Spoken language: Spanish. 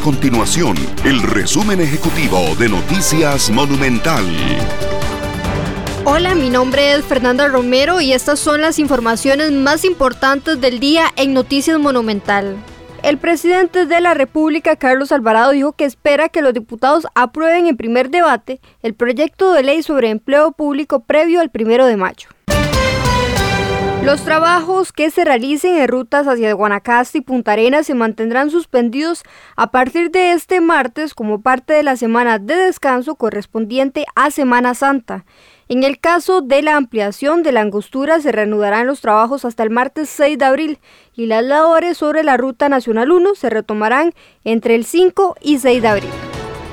continuación el resumen ejecutivo de Noticias Monumental. Hola, mi nombre es Fernanda Romero y estas son las informaciones más importantes del día en Noticias Monumental. El presidente de la República, Carlos Alvarado, dijo que espera que los diputados aprueben en primer debate el proyecto de ley sobre empleo público previo al primero de mayo. Los trabajos que se realicen en rutas hacia Guanacaste y Punta Arenas se mantendrán suspendidos a partir de este martes como parte de la semana de descanso correspondiente a Semana Santa. En el caso de la ampliación de la angostura se reanudarán los trabajos hasta el martes 6 de abril y las labores sobre la Ruta Nacional 1 se retomarán entre el 5 y 6 de abril.